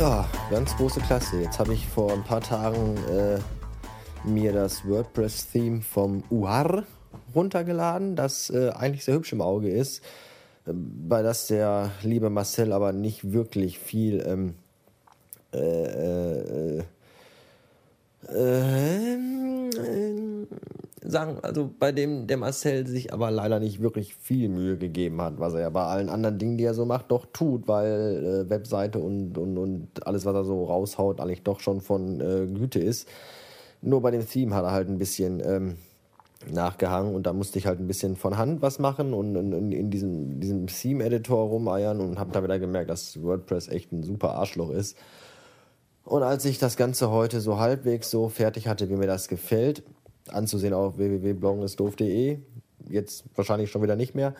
Ja, ganz große Klasse. Jetzt habe ich vor ein paar Tagen äh, mir das WordPress-Theme vom UAR runtergeladen, das äh, eigentlich sehr hübsch im Auge ist, äh, bei das der liebe Marcel aber nicht wirklich viel ähm, äh, äh, äh, sagen, also bei dem der Marcel sich aber leider nicht wirklich viel Mühe gegeben hat, was er ja bei allen anderen Dingen, die er so macht, doch tut, weil äh, Webseite und, und, und alles, was er so raushaut, eigentlich doch schon von äh, Güte ist. Nur bei dem Theme hat er halt ein bisschen ähm, nachgehangen und da musste ich halt ein bisschen von Hand was machen und in, in diesem, diesem Theme-Editor rumeiern und habe da wieder gemerkt, dass WordPress echt ein super Arschloch ist. Und als ich das Ganze heute so halbwegs so fertig hatte, wie mir das gefällt, anzusehen auf www.bloggenistdoof.de, jetzt wahrscheinlich schon wieder nicht mehr,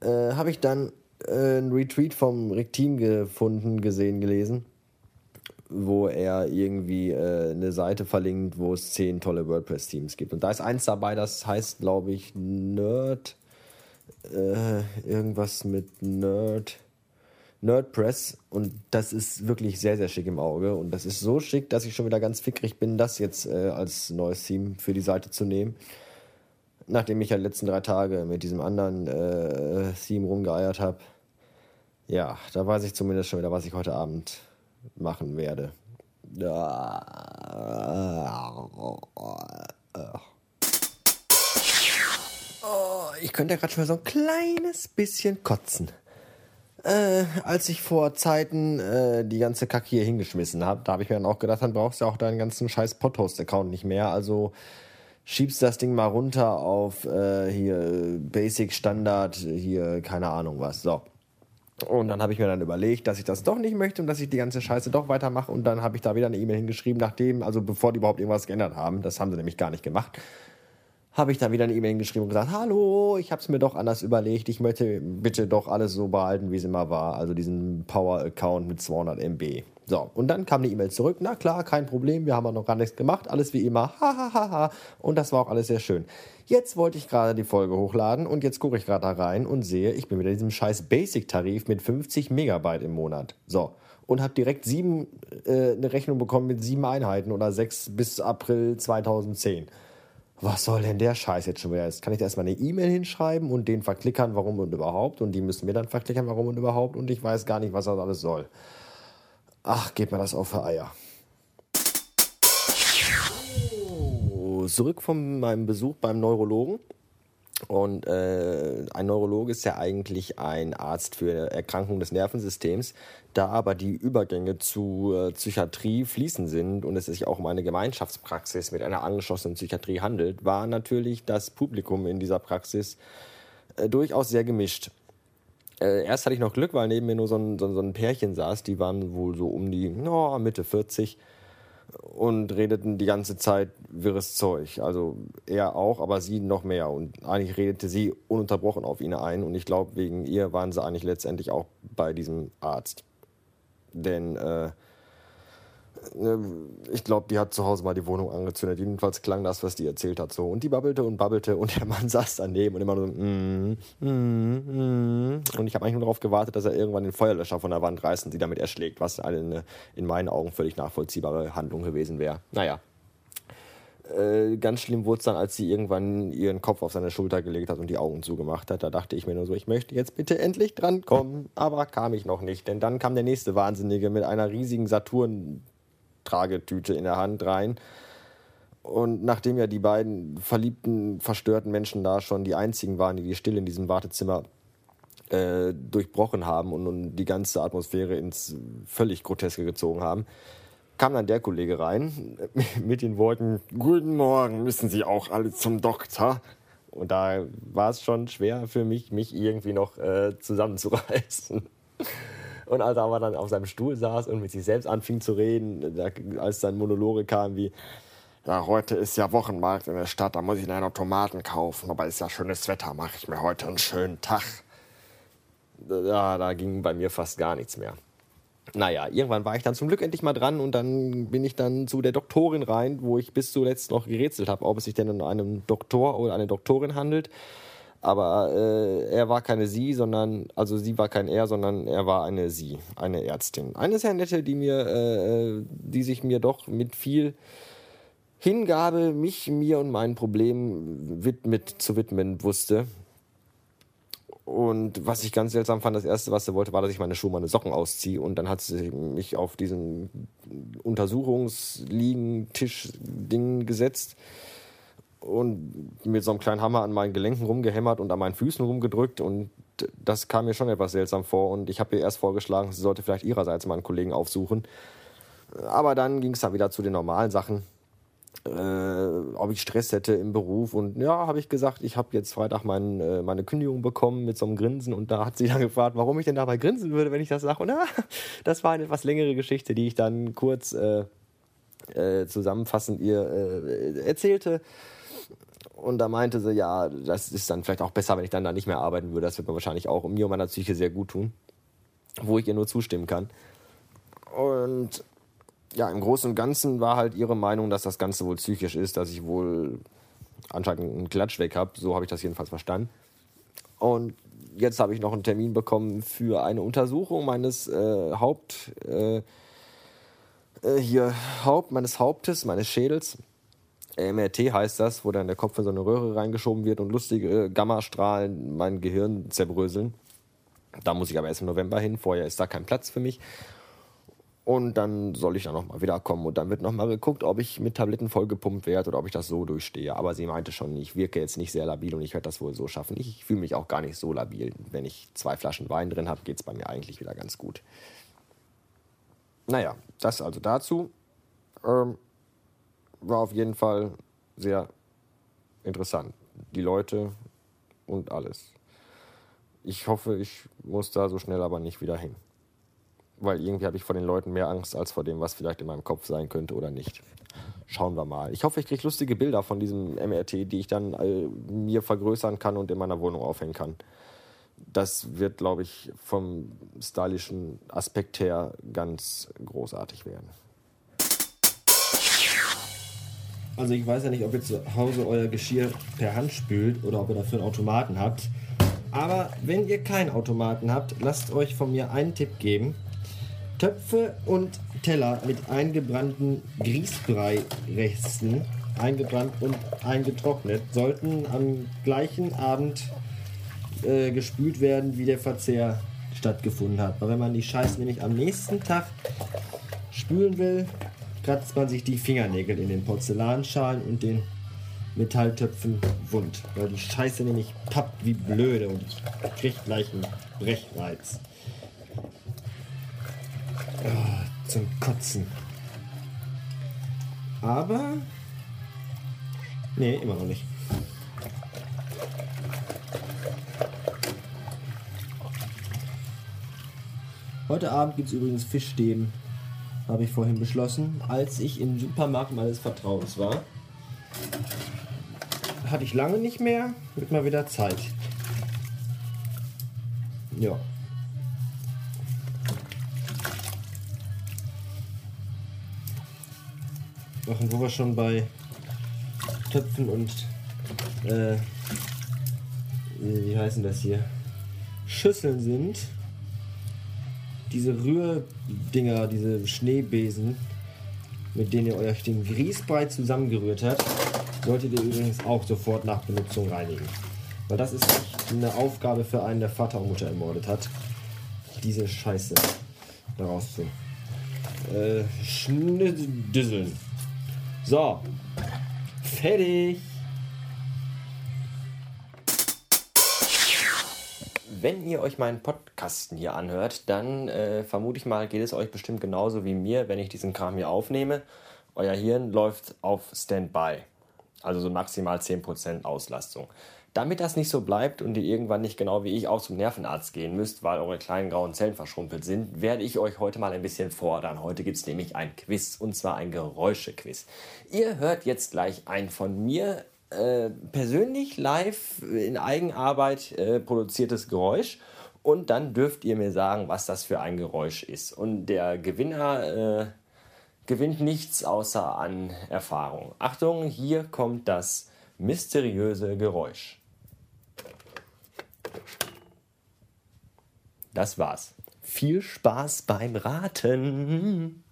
äh, habe ich dann äh, einen Retweet vom Rick Team gefunden, gesehen, gelesen, wo er irgendwie äh, eine Seite verlinkt, wo es zehn tolle WordPress-Teams gibt. Und da ist eins dabei, das heißt, glaube ich, Nerd, äh, irgendwas mit Nerd. Nerdpress und das ist wirklich sehr, sehr schick im Auge und das ist so schick, dass ich schon wieder ganz fickrig bin, das jetzt äh, als neues Theme für die Seite zu nehmen. Nachdem ich ja die letzten drei Tage mit diesem anderen äh, Theme rumgeeiert habe. Ja, da weiß ich zumindest schon wieder, was ich heute Abend machen werde. Oh, ich könnte ja gerade schon mal so ein kleines bisschen kotzen äh, als ich vor Zeiten äh, die ganze Kacke hier hingeschmissen habe, da habe ich mir dann auch gedacht, dann brauchst du ja auch deinen ganzen scheiß Podhost-Account nicht mehr. Also schiebst das Ding mal runter auf äh, hier Basic Standard, hier keine Ahnung was. So. Und dann habe ich mir dann überlegt, dass ich das doch nicht möchte und dass ich die ganze Scheiße doch weitermache. Und dann habe ich da wieder eine E-Mail hingeschrieben, nachdem, also bevor die überhaupt irgendwas geändert haben. Das haben sie nämlich gar nicht gemacht habe ich dann wieder eine E-Mail geschrieben und gesagt, hallo, ich habe es mir doch anders überlegt, ich möchte bitte doch alles so behalten, wie es immer war, also diesen Power-Account mit 200 MB. So, und dann kam eine E-Mail zurück, na klar, kein Problem, wir haben noch gar nichts gemacht, alles wie immer, hahaha, ha, ha, ha. und das war auch alles sehr schön. Jetzt wollte ich gerade die Folge hochladen und jetzt gucke ich gerade da rein und sehe, ich bin wieder in diesem scheiß Basic-Tarif mit 50 Megabyte im Monat. So, und habe direkt sieben, äh, eine Rechnung bekommen mit sieben Einheiten oder sechs bis April 2010 was soll denn der Scheiß jetzt schon wieder? Jetzt kann ich da erstmal eine E-Mail hinschreiben und den verklickern, warum und überhaupt. Und die müssen mir dann verklickern, warum und überhaupt. Und ich weiß gar nicht, was das alles soll. Ach, geht mir das auf für Eier. zurück von meinem Besuch beim Neurologen. Und äh, ein Neurologe ist ja eigentlich ein Arzt für Erkrankungen des Nervensystems. Da aber die Übergänge zu äh, Psychiatrie fließend sind und es sich auch um eine Gemeinschaftspraxis mit einer angeschlossenen Psychiatrie handelt, war natürlich das Publikum in dieser Praxis äh, durchaus sehr gemischt. Äh, erst hatte ich noch Glück, weil neben mir nur so ein, so, so ein Pärchen saß, die waren wohl so um die no, Mitte 40 und redeten die ganze Zeit wirres Zeug. Also er auch, aber sie noch mehr. Und eigentlich redete sie ununterbrochen auf ihn ein. Und ich glaube, wegen ihr waren sie eigentlich letztendlich auch bei diesem Arzt. Denn äh, Ne, ich glaube, die hat zu Hause mal die Wohnung angezündet. Jedenfalls klang das, was die erzählt hat, so. Und die babbelte und babbelte und der Mann saß daneben und immer nur so, mm, mm, Und ich habe eigentlich nur darauf gewartet, dass er irgendwann den Feuerlöscher von der Wand reißt und sie damit erschlägt, was eine in meinen Augen völlig nachvollziehbare Handlung gewesen wäre. Naja. Äh, ganz schlimm wurde es dann, als sie irgendwann ihren Kopf auf seine Schulter gelegt hat und die Augen zugemacht hat. Da dachte ich mir nur so, ich möchte jetzt bitte endlich drankommen. Aber kam ich noch nicht, denn dann kam der nächste Wahnsinnige mit einer riesigen Saturn- Tragetüte in der Hand rein. Und nachdem ja die beiden verliebten, verstörten Menschen da schon die einzigen waren, die die Stille in diesem Wartezimmer äh, durchbrochen haben und, und, die ganze Atmosphäre ins völlig Groteske gezogen haben, kam dann der Kollege rein mit den Worten: Guten Morgen, müssen Sie auch alle zum Doktor? Und da war es schon schwer für mich, mich irgendwie noch äh, zusammenzureißen. Und als er aber dann auf seinem Stuhl saß und mit sich selbst anfing zu reden, da, als dann Monologe kam wie, ja, heute ist ja Wochenmarkt in der Stadt, da muss ich leider Tomaten kaufen, aber ist ja schönes Wetter, mache ich mir heute einen schönen Tag. Ja, da ging bei mir fast gar nichts mehr. Naja, irgendwann war ich dann zum Glück endlich mal dran und dann bin ich dann zu der Doktorin rein, wo ich bis zuletzt noch gerätselt habe, ob es sich denn um einen Doktor oder eine Doktorin handelt. Aber äh, er war keine sie, sondern, also sie war kein er, sondern er war eine sie, eine Ärztin. Eine sehr nette, die mir, äh, die sich mir doch mit viel Hingabe mich, mir und meinen Problemen widmet, zu widmen wusste. Und was ich ganz seltsam fand, das erste, was sie wollte, war, dass ich meine Schuhe, meine Socken ausziehe. Und dann hat sie mich auf diesen Untersuchungsliegen-Tisch-Ding gesetzt und mit so einem kleinen Hammer an meinen Gelenken rumgehämmert und an meinen Füßen rumgedrückt. Und das kam mir schon etwas seltsam vor. Und ich habe ihr erst vorgeschlagen, sie sollte vielleicht ihrerseits meinen Kollegen aufsuchen. Aber dann ging es dann wieder zu den normalen Sachen ob ich Stress hätte im Beruf. Und ja, habe ich gesagt, ich habe jetzt Freitag mein, äh, meine Kündigung bekommen mit so einem Grinsen. Und da hat sie dann gefragt, warum ich denn dabei grinsen würde, wenn ich das sage. Und ja, das war eine etwas längere Geschichte, die ich dann kurz äh, äh zusammenfassend ihr äh, erzählte. Und da meinte sie, ja, das ist dann vielleicht auch besser, wenn ich dann da nicht mehr arbeiten würde. Das wird mir wahrscheinlich auch mir und meiner Psyche sehr gut tun. Wo ich ihr nur zustimmen kann. Und ja, im Großen und Ganzen war halt ihre Meinung, dass das Ganze wohl psychisch ist, dass ich wohl anscheinend einen Klatsch weg habe. So habe ich das jedenfalls verstanden. Und jetzt habe ich noch einen Termin bekommen für eine Untersuchung meines äh, Haupt äh, äh, hier Haupt meines Hauptes, meines Schädels. MRT heißt das, wo dann der Kopf in so eine Röhre reingeschoben wird und lustige äh, Gammastrahlen mein Gehirn zerbröseln. Da muss ich aber erst im November hin. Vorher ist da kein Platz für mich. Und dann soll ich dann nochmal wiederkommen und dann wird nochmal geguckt, ob ich mit Tabletten vollgepumpt werde oder ob ich das so durchstehe. Aber sie meinte schon, ich wirke jetzt nicht sehr labil und ich werde das wohl so schaffen. Ich fühle mich auch gar nicht so labil. Wenn ich zwei Flaschen Wein drin habe, geht es bei mir eigentlich wieder ganz gut. Naja, das also dazu. Ähm, war auf jeden Fall sehr interessant. Die Leute und alles. Ich hoffe, ich muss da so schnell aber nicht wieder hin weil irgendwie habe ich vor den Leuten mehr Angst als vor dem, was vielleicht in meinem Kopf sein könnte oder nicht. Schauen wir mal. Ich hoffe, ich kriege lustige Bilder von diesem MRT, die ich dann äh, mir vergrößern kann und in meiner Wohnung aufhängen kann. Das wird, glaube ich, vom stylischen Aspekt her ganz großartig werden. Also ich weiß ja nicht, ob ihr zu Hause euer Geschirr per Hand spült oder ob ihr dafür einen Automaten habt. Aber wenn ihr keinen Automaten habt, lasst euch von mir einen Tipp geben. Töpfe und Teller mit eingebrannten Grießbrei-Resten, eingebrannt und eingetrocknet, sollten am gleichen Abend äh, gespült werden, wie der Verzehr stattgefunden hat. Weil wenn man die Scheiße nämlich am nächsten Tag spülen will, kratzt man sich die Fingernägel in den Porzellanschalen und den Metalltöpfen wund. Weil die Scheiße nämlich pappt wie blöde und kriegt gleich einen Brechreiz. Oh, zum Kotzen. Aber. Nee, immer noch nicht. Heute Abend gibt es übrigens Fischstäben, habe ich vorhin beschlossen, als ich im Supermarkt meines Vertrauens war. Hatte ich lange nicht mehr, wird mal wieder Zeit. Ja. Machen, wo wir schon bei Töpfen und äh, wie heißen das hier? Schüsseln sind. Diese Rührdinger, diese Schneebesen, mit denen ihr euch den Grießbrei zusammengerührt habt, solltet ihr übrigens auch sofort nach Benutzung reinigen. Weil das ist eine Aufgabe für einen, der Vater und Mutter ermordet hat, diese Scheiße daraus zu äh, schnüdüsseln. So, fertig. Wenn ihr euch meinen Podcasten hier anhört, dann äh, vermute ich mal, geht es euch bestimmt genauso wie mir, wenn ich diesen Kram hier aufnehme. Euer Hirn läuft auf Standby, also so maximal 10% Auslastung. Damit das nicht so bleibt und ihr irgendwann nicht genau wie ich auch zum Nervenarzt gehen müsst, weil eure kleinen grauen Zellen verschrumpelt sind, werde ich euch heute mal ein bisschen fordern. Heute gibt es nämlich ein Quiz und zwar ein Geräuschequiz. Ihr hört jetzt gleich ein von mir äh, persönlich live in Eigenarbeit äh, produziertes Geräusch und dann dürft ihr mir sagen, was das für ein Geräusch ist. Und der Gewinner äh, gewinnt nichts außer an Erfahrung. Achtung, hier kommt das mysteriöse Geräusch. Das war's. Viel Spaß beim Raten.